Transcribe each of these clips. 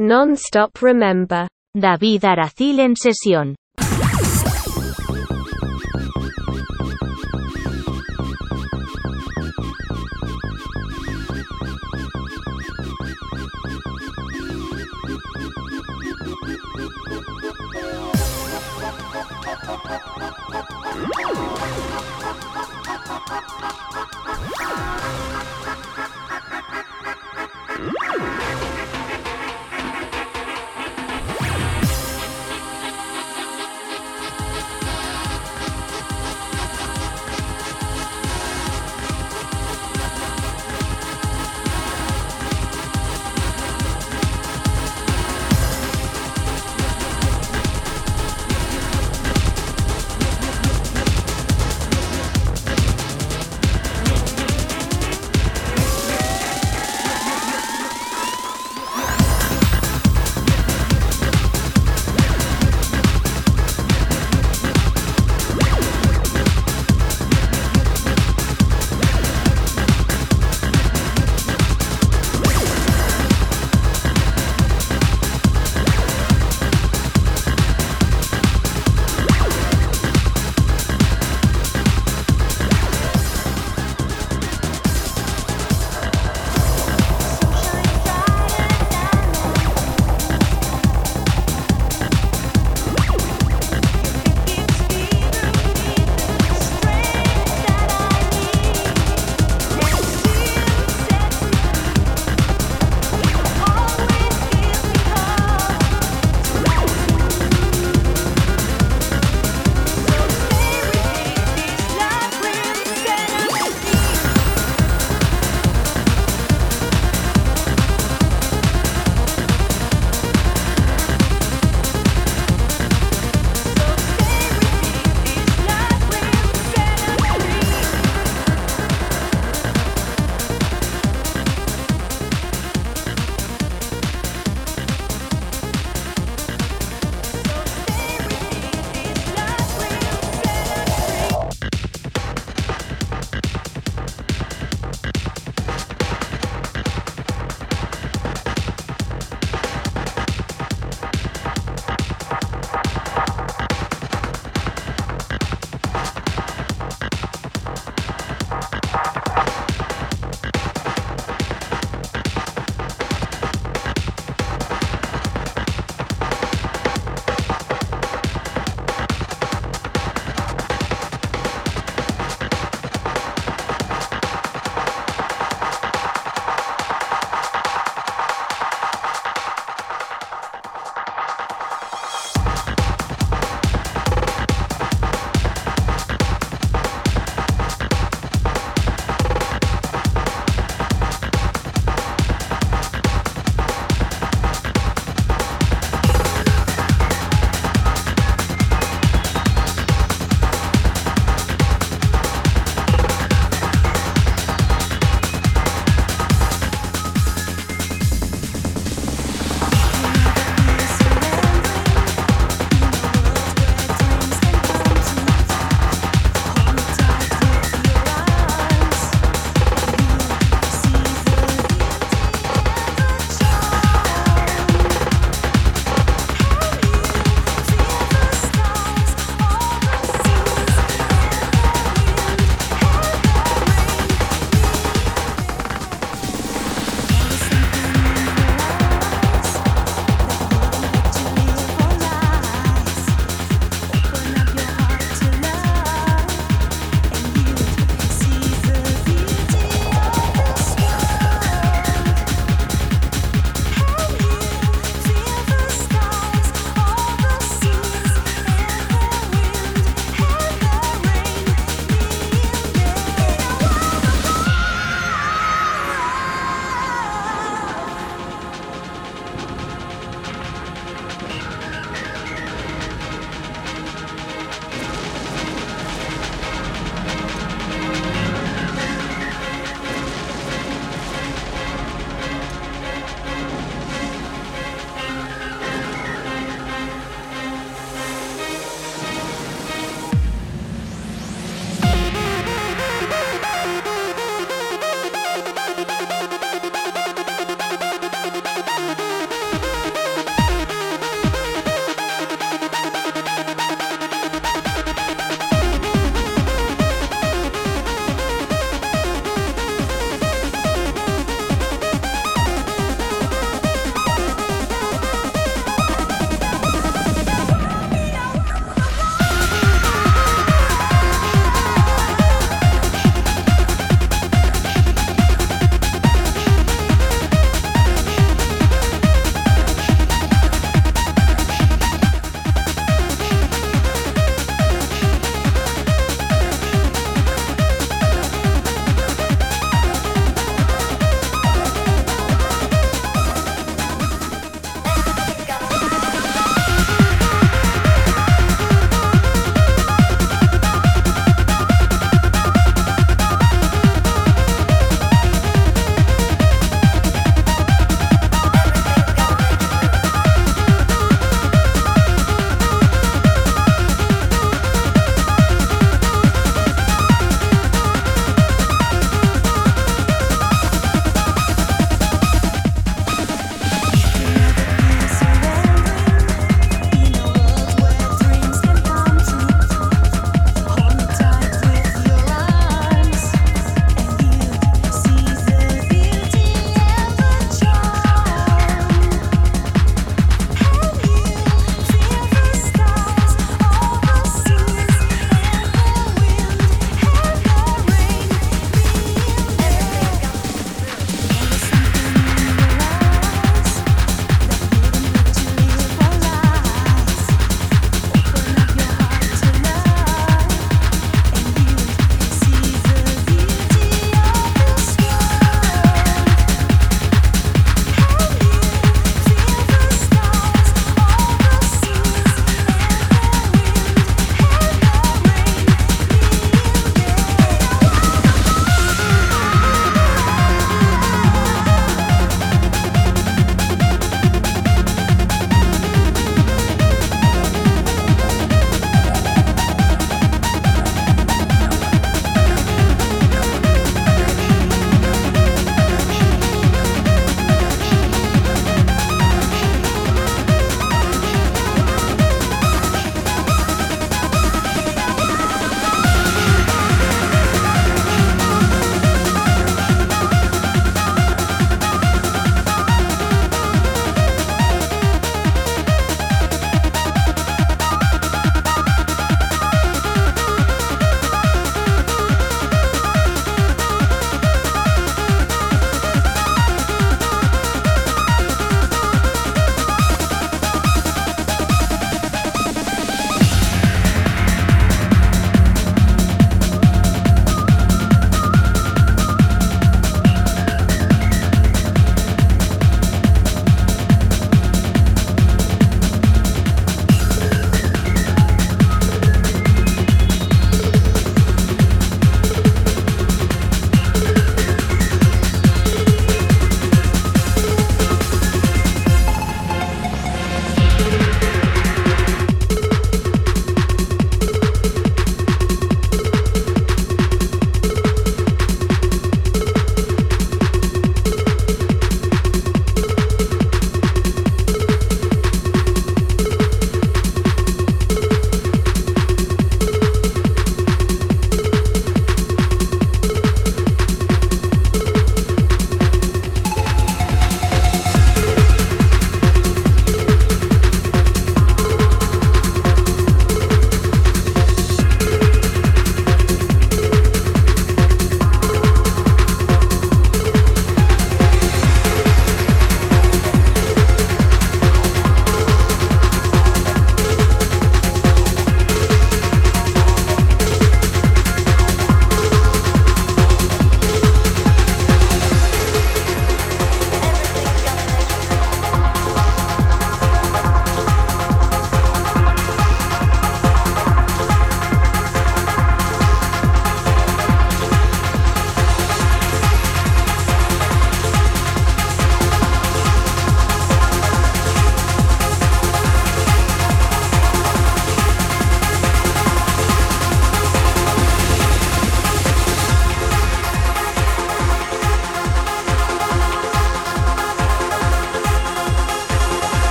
Non-stop remember. David Aracil en sesión.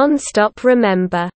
Non-stop remember